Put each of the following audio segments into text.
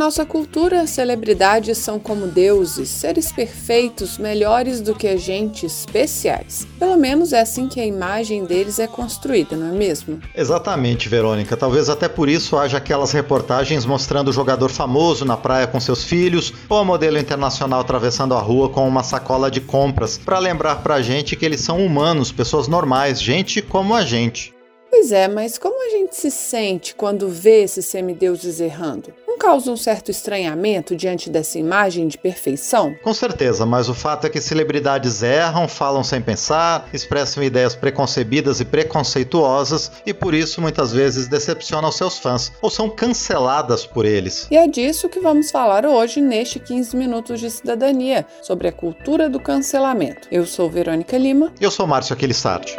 Nossa cultura, celebridades são como deuses, seres perfeitos, melhores do que a gente, especiais. Pelo menos é assim que a imagem deles é construída, não é mesmo? Exatamente, Verônica. Talvez até por isso haja aquelas reportagens mostrando o jogador famoso na praia com seus filhos, ou a modelo internacional atravessando a rua com uma sacola de compras, para lembrar pra gente que eles são humanos, pessoas normais, gente como a gente. Pois é, mas como a gente se sente quando vê esses semideuses errando? Causa um certo estranhamento diante dessa imagem de perfeição? Com certeza, mas o fato é que celebridades erram, falam sem pensar, expressam ideias preconcebidas e preconceituosas e por isso muitas vezes decepcionam seus fãs ou são canceladas por eles. E é disso que vamos falar hoje neste 15 Minutos de Cidadania, sobre a cultura do cancelamento. Eu sou Verônica Lima. Eu sou Márcio Aquilissardi.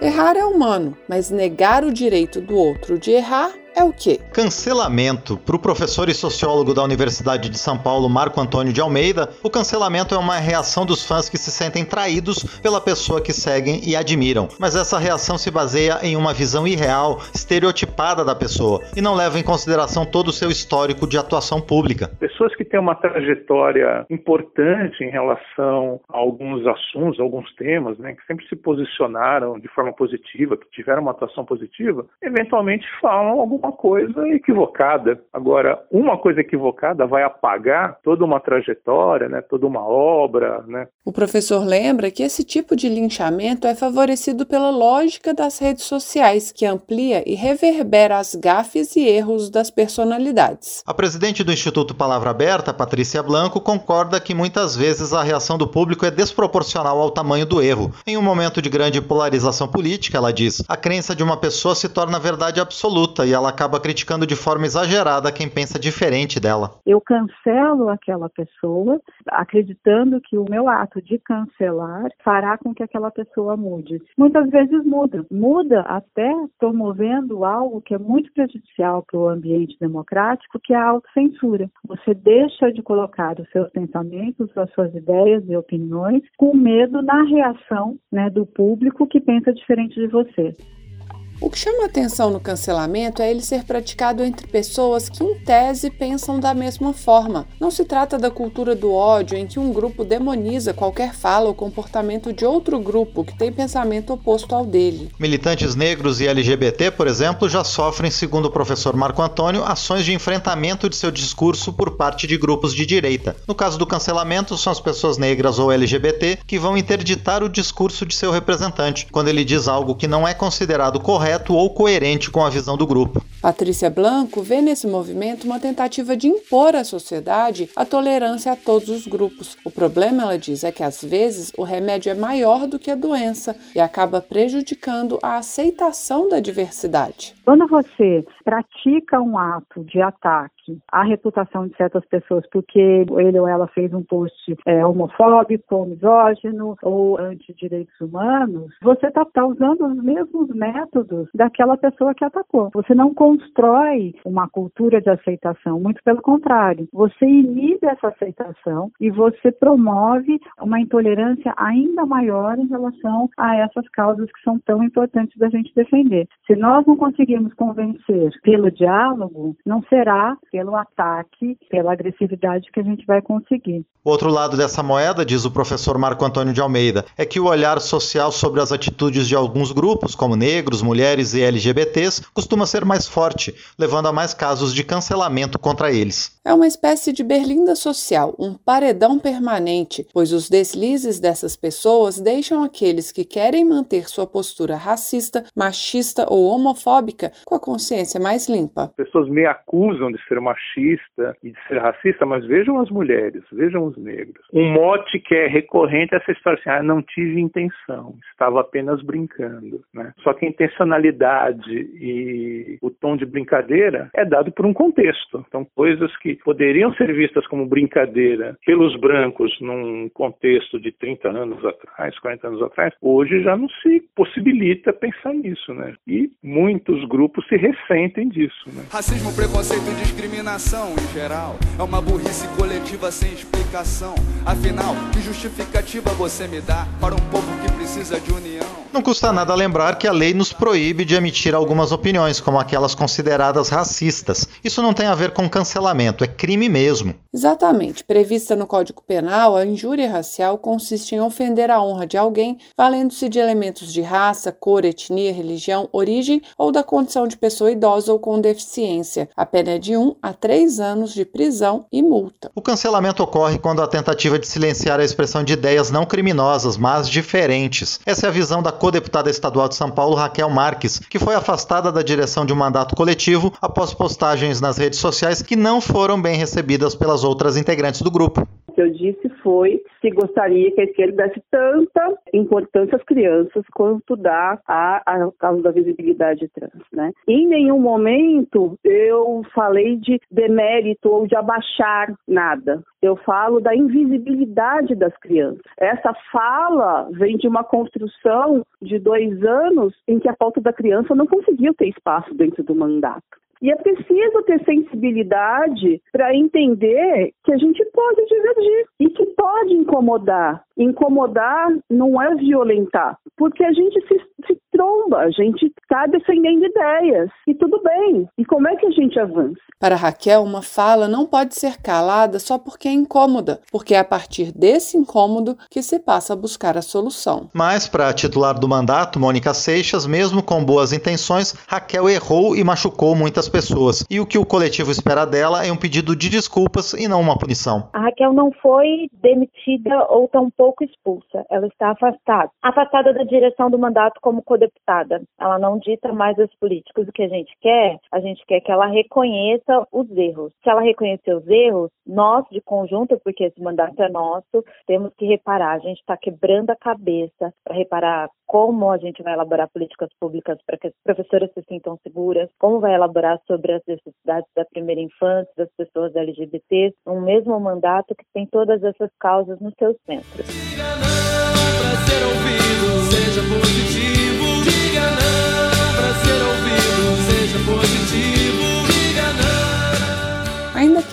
Errar é humano, mas negar o direito do outro de errar é o quê? Cancelamento. Para o professor e sociólogo da Universidade de São Paulo, Marco Antônio de Almeida, o cancelamento é uma reação dos fãs que se sentem traídos pela pessoa que seguem e admiram. Mas essa reação se baseia em uma visão irreal, estereotipada da pessoa e não leva em consideração todo o seu histórico de atuação pública. pessoas que têm uma trajetória importante em relação a alguns assuntos, alguns temas, né, que sempre se posicionaram de forma positiva, que tiveram uma atuação positiva, eventualmente falam alguma coisa equivocada. Agora, uma coisa equivocada vai apagar toda uma trajetória, né, toda uma obra, né? O professor lembra que esse tipo de linchamento é favorecido pela lógica das redes sociais, que amplia e reverbera as gafes e erros das personalidades. A presidente do Instituto Palavra Aberta, Patrícia Blanco, concorda que muitas vezes a reação do público é desproporcional ao tamanho do erro. Em um momento de grande polarização política, ela diz, a crença de uma pessoa se torna verdade absoluta e ela acaba criticando de forma exagerada quem pensa diferente dela. eu cancelo aquela pessoa, acreditando que o meu ato de cancelar fará com que aquela pessoa mude. Muitas vezes muda, muda até promovendo algo que é muito prejudicial para o ambiente democrático, que é a autocensura. Você deixa de colocar os seus pensamentos, as suas ideias e opiniões com medo na reação né, do público que pensa diferente de você. O que chama atenção no cancelamento é ele ser praticado entre pessoas que, em tese, pensam da mesma forma. Não se trata da cultura do ódio em que um grupo demoniza qualquer fala ou comportamento de outro grupo que tem pensamento oposto ao dele. Militantes negros e LGBT, por exemplo, já sofrem, segundo o professor Marco Antônio, ações de enfrentamento de seu discurso por parte de grupos de direita. No caso do cancelamento, são as pessoas negras ou LGBT que vão interditar o discurso de seu representante, quando ele diz algo que não é considerado correto ou coerente com a visão do grupo. Patrícia Blanco vê nesse movimento uma tentativa de impor à sociedade a tolerância a todos os grupos. O problema, ela diz, é que às vezes o remédio é maior do que a doença e acaba prejudicando a aceitação da diversidade. Quando você pratica um ato de ataque à reputação de certas pessoas porque ele ou ela fez um post é, homofóbico, misógino ou anti-direitos humanos, você está tá usando os mesmos métodos daquela pessoa que atacou. Você não constrói uma cultura de aceitação, muito pelo contrário. Você inibe essa aceitação e você promove uma intolerância ainda maior em relação a essas causas que são tão importantes da gente defender. Se nós não conseguirmos convencer pelo diálogo, não será pelo ataque, pela agressividade que a gente vai conseguir. O outro lado dessa moeda, diz o professor Marco Antônio de Almeida, é que o olhar social sobre as atitudes de alguns grupos, como negros, mulheres e LGBTs, costuma ser mais forte, levando a mais casos de cancelamento contra eles. É uma espécie de berlinda social, um paredão permanente, pois os deslizes dessas pessoas deixam aqueles que querem manter sua postura racista, machista ou homofóbica com a consciência mais limpa. As pessoas me acusam de ser machista e de ser racista, mas vejam as mulheres, vejam os negros. Um mote que é recorrente é essa história assim, ah, não tive intenção, estava apenas brincando. Né? Só que a intencionalidade e o tom de brincadeira é dado por um contexto. Então, coisas que poderiam ser vistas como brincadeira pelos brancos num contexto de 30 anos atrás, 40 anos atrás, hoje já não se possibilita pensar nisso, né? E muitos grupos se ressentem disso, né? Racismo, preconceito e discriminação em geral é uma burrice coletiva sem explicação. Afinal, que justificativa você me dá para um povo que precisa de união? Não custa nada lembrar que a lei nos proíbe de emitir algumas opiniões, como aquelas consideradas racistas. Isso não tem a ver com cancelamento, é crime mesmo. Exatamente. Prevista no Código Penal, a injúria racial consiste em ofender a honra de alguém, valendo-se de elementos de raça, cor, etnia, religião, origem ou da condição de pessoa idosa ou com deficiência. A pena é de 1 um a 3 anos de prisão e multa. O cancelamento ocorre quando a tentativa de silenciar a expressão de ideias não criminosas, mas diferentes. Essa é a visão da co-deputada estadual de São Paulo, Raquel Marques, que foi afastada da direção de um mandato coletivo após postagens nas redes sociais que não foram bem recebidas pelas outras integrantes do grupo. O que eu disse foi que gostaria que a esquerda desse tanta importância às crianças quanto dá a, a causa da visibilidade trans, né? Em nenhum momento eu falei de demérito ou de abaixar nada. Eu falo da invisibilidade das crianças. Essa fala vem de uma construção de dois anos em que a falta da criança não conseguiu ter espaço dentro do mandato. E é preciso ter sensibilidade para entender que a gente pode divergir e que pode incomodar. Incomodar não é violentar, porque a gente se, se tromba, a gente está defendendo ideias e tudo bem. E como é que a gente avança? Para Raquel, uma fala não pode ser calada só porque é incômoda, porque é a partir desse incômodo que se passa a buscar a solução. Mas, para a titular do mandato, Mônica Seixas, mesmo com boas intenções, Raquel errou e machucou muitas pessoas. E o que o coletivo espera dela é um pedido de desculpas e não uma punição. A Raquel não foi demitida ou tampouco expulsa, ela está afastada. Afastada da direção do mandato como codeputada. Ela não dita mais aos políticos o que a gente quer, a gente quer que ela reconheça os erros. Se ela reconhecer os erros, nós, de conjunto, porque esse mandato é nosso, temos que reparar. A gente está quebrando a cabeça para reparar como a gente vai elaborar políticas públicas para que as professoras se sintam seguras, como vai elaborar sobre as necessidades da primeira infância, das pessoas LGBT, um mesmo mandato que tem todas essas causas nos seus centros. Diga não ser ouvido, seja positivo.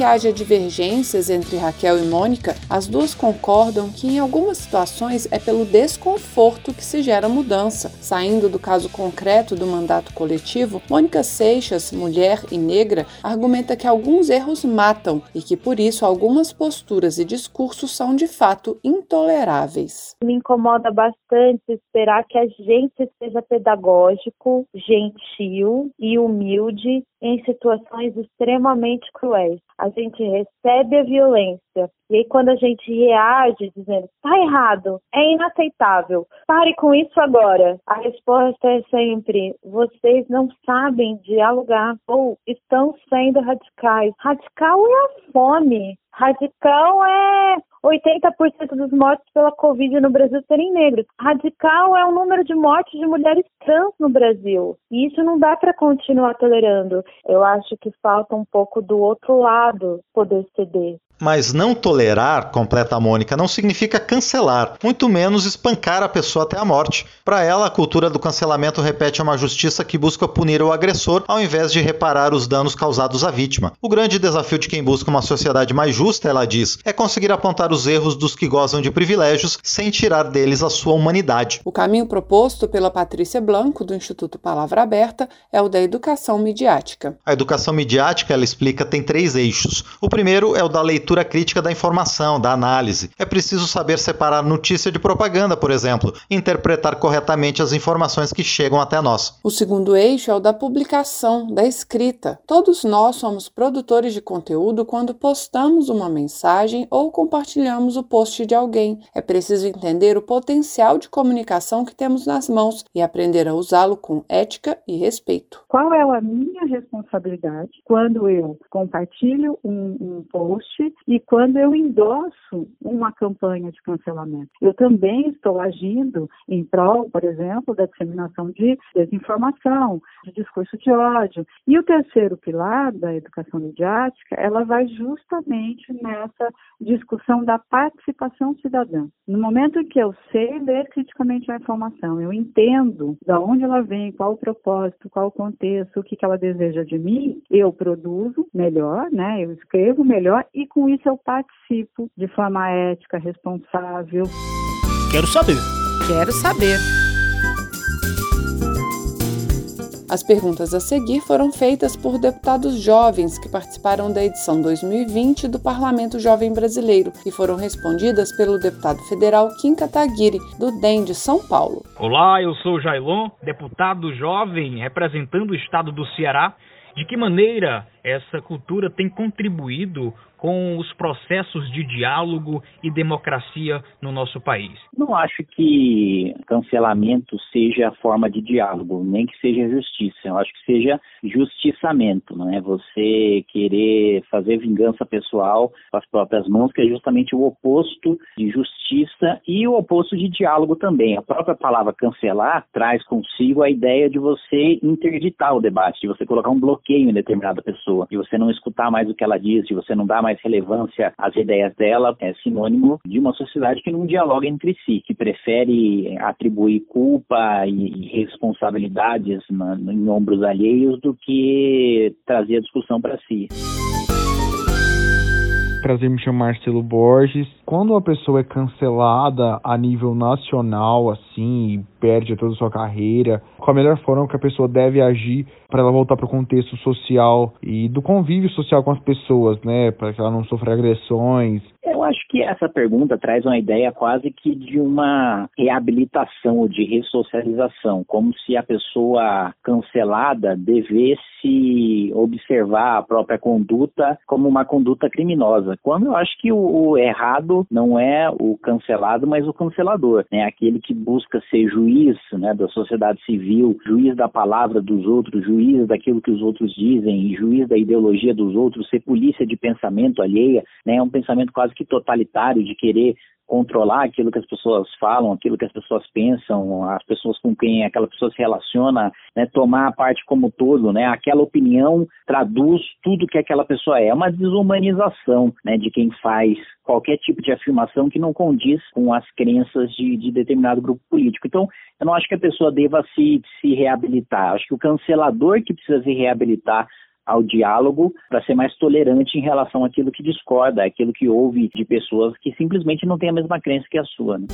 Que haja divergências entre Raquel e Mônica, as duas concordam que em algumas situações é pelo desconforto que se gera mudança. Saindo do caso concreto do mandato coletivo, Mônica Seixas, mulher e negra, argumenta que alguns erros matam e que por isso algumas posturas e discursos são de fato intoleráveis. Me incomoda bastante esperar que a gente seja pedagógico, gentil e humilde em situações extremamente cruéis. A gente recebe a violência e aí quando a gente reage dizendo está errado, é inaceitável, pare com isso agora, a resposta é sempre vocês não sabem dialogar ou estão sendo radicais. Radical é a fome. Radical é 80% dos mortos pela Covid no Brasil serem negros. Radical é o número de mortes de mulheres trans no Brasil. E isso não dá para continuar tolerando. Eu acho que falta um pouco do outro lado poder ceder. Mas não tolerar, completa a Mônica, não significa cancelar, muito menos espancar a pessoa até a morte. Para ela, a cultura do cancelamento repete uma justiça que busca punir o agressor ao invés de reparar os danos causados à vítima. O grande desafio de quem busca uma sociedade mais justa, ela diz, é conseguir apontar os erros dos que gozam de privilégios sem tirar deles a sua humanidade. O caminho proposto pela Patrícia Blanco, do Instituto Palavra Aberta, é o da educação midiática. A educação midiática, ela explica, tem três eixos. O primeiro é o da leitura leitura crítica da informação, da análise. É preciso saber separar notícia de propaganda, por exemplo, e interpretar corretamente as informações que chegam até nós. O segundo eixo é o da publicação, da escrita. Todos nós somos produtores de conteúdo quando postamos uma mensagem ou compartilhamos o post de alguém. É preciso entender o potencial de comunicação que temos nas mãos e aprender a usá-lo com ética e respeito. Qual é a minha responsabilidade quando eu compartilho um, um post e quando eu endosso uma campanha de cancelamento? Eu também estou agindo em prol, por exemplo, da disseminação de desinformação, de discurso de ódio. E o terceiro pilar da educação midiática, ela vai justamente nessa discussão da participação cidadã. No momento em que eu sei ler criticamente a informação, eu entendo de onde ela vem, qual o propósito, qual o contexto, o que, que ela deseja de mim, eu produzo melhor, né? Eu escrevo melhor e com isso eu participo de forma ética, responsável. Quero saber. Quero saber. As perguntas a seguir foram feitas por deputados jovens que participaram da edição 2020 do Parlamento Jovem Brasileiro e foram respondidas pelo deputado federal Kim Kataguiri, do DEM de São Paulo. Olá, eu sou Jailon, deputado jovem representando o estado do Ceará. De que maneira essa cultura tem contribuído com os processos de diálogo e democracia no nosso país? Não acho que cancelamento seja a forma de diálogo, nem que seja justiça. Eu acho que seja justiçamento, não é? Você querer fazer vingança pessoal com as próprias mãos, que é justamente o oposto de justiça e o oposto de diálogo também. A própria palavra cancelar traz consigo a ideia de você interditar o debate, de você colocar um bloqueio em determinada pessoa, de você não escutar mais o que ela diz, de você não dar mais relevância às ideias dela, é sinônimo de uma sociedade que não dialoga entre si, que prefere atribuir culpa e responsabilidades na, em ombros alheios do que trazer a discussão para si. Prazer me chamar Marcelo Borges. Quando uma pessoa é cancelada a nível nacional, assim, perde toda a sua carreira, qual a melhor forma que a pessoa deve agir para ela voltar para o contexto social e do convívio social com as pessoas, né? Para que ela não sofra agressões. Eu acho que essa pergunta traz uma ideia quase que de uma reabilitação ou de ressocialização, como se a pessoa cancelada devesse observar a própria conduta como uma conduta criminosa. Quando eu acho que o, o errado não é o cancelado, mas o cancelador, né? Aquele que busca ser juiz, né, da sociedade civil, juiz da palavra dos outros, juiz daquilo que os outros dizem, juiz da ideologia dos outros, ser polícia de pensamento alheia, né? É um pensamento quase que totalitário de querer controlar aquilo que as pessoas falam, aquilo que as pessoas pensam, as pessoas com quem aquela pessoa se relaciona, né, tomar a parte como todo, né, aquela opinião traduz tudo que aquela pessoa é. É uma desumanização, né, de quem faz qualquer tipo de afirmação que não condiz com as crenças de, de determinado grupo político. Então, eu não acho que a pessoa deva se, se reabilitar. Acho que o cancelador que precisa se reabilitar ao diálogo para ser mais tolerante em relação àquilo que discorda, aquilo que ouve de pessoas que simplesmente não têm a mesma crença que a sua. Né?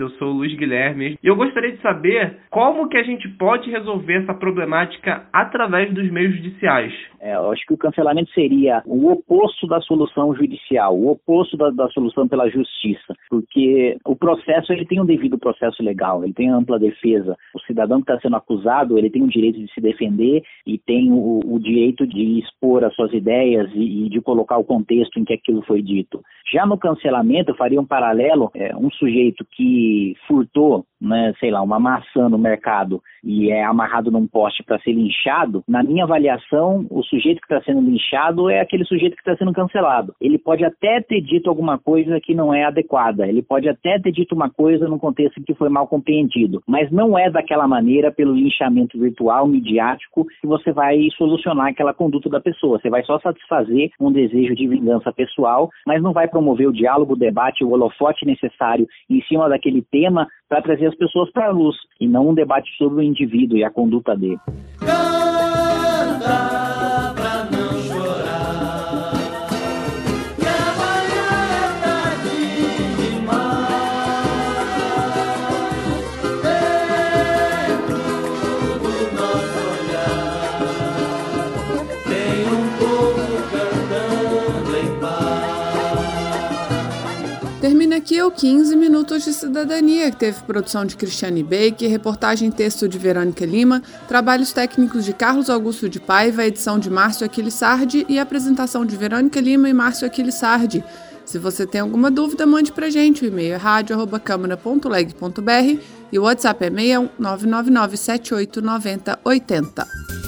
Eu sou o Luiz Guilherme e eu gostaria de saber como que a gente pode resolver essa problemática através dos meios judiciais. É, eu acho que o cancelamento seria o oposto da solução judicial, o oposto da, da solução pela justiça, porque o processo ele tem um devido processo legal, ele tem ampla defesa. O cidadão que está sendo acusado ele tem o direito de se defender e tem o, o direito de expor as suas ideias e, e, de colocar o contexto em que aquilo foi dito. Já no cancelamento, eu faria um paralelo, é, um sujeito que furtou, né, sei lá, uma maçã no mercado e é amarrado num poste para ser linchado, na minha avaliação, o sujeito que está sendo linchado é aquele sujeito que está sendo cancelado. Ele pode até ter dito alguma coisa que não é adequada, ele pode até ter dito uma coisa no contexto que foi mal compreendido, mas não é daquela maneira, pelo linchamento virtual, midiático, que você vai solucionar aquela conduta da pessoa. Você vai só satisfazer um desejo de vingança pessoal, mas não vai promover o diálogo, o debate, o holofote necessário em cima daquele tema para trazer as pessoas para a luz, e não um debate sobre o indivíduo e a conduta dele. O 15 Minutos de Cidadania, que teve produção de Cristiane Baker, reportagem e texto de Verônica Lima, trabalhos técnicos de Carlos Augusto de Paiva, edição de Márcio Aquilissardi e apresentação de Verônica Lima e Márcio Aquilissardi. Se você tem alguma dúvida, mande pra gente. O e-mail é rádio.câmara.leg.br e o WhatsApp é 61 999 78 90 80.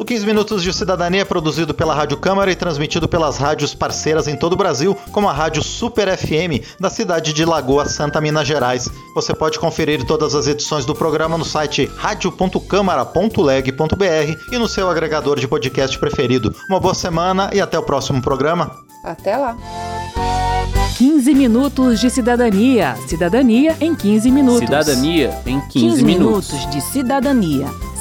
O 15 Minutos de Cidadania é produzido pela Rádio Câmara e transmitido pelas rádios parceiras em todo o Brasil, como a Rádio Super FM, da cidade de Lagoa Santa, Minas Gerais. Você pode conferir todas as edições do programa no site radio.câmara.leg.br e no seu agregador de podcast preferido. Uma boa semana e até o próximo programa. Até lá! 15 minutos de cidadania. Cidadania em 15 minutos. Cidadania em 15, 15 minutos. minutos de cidadania.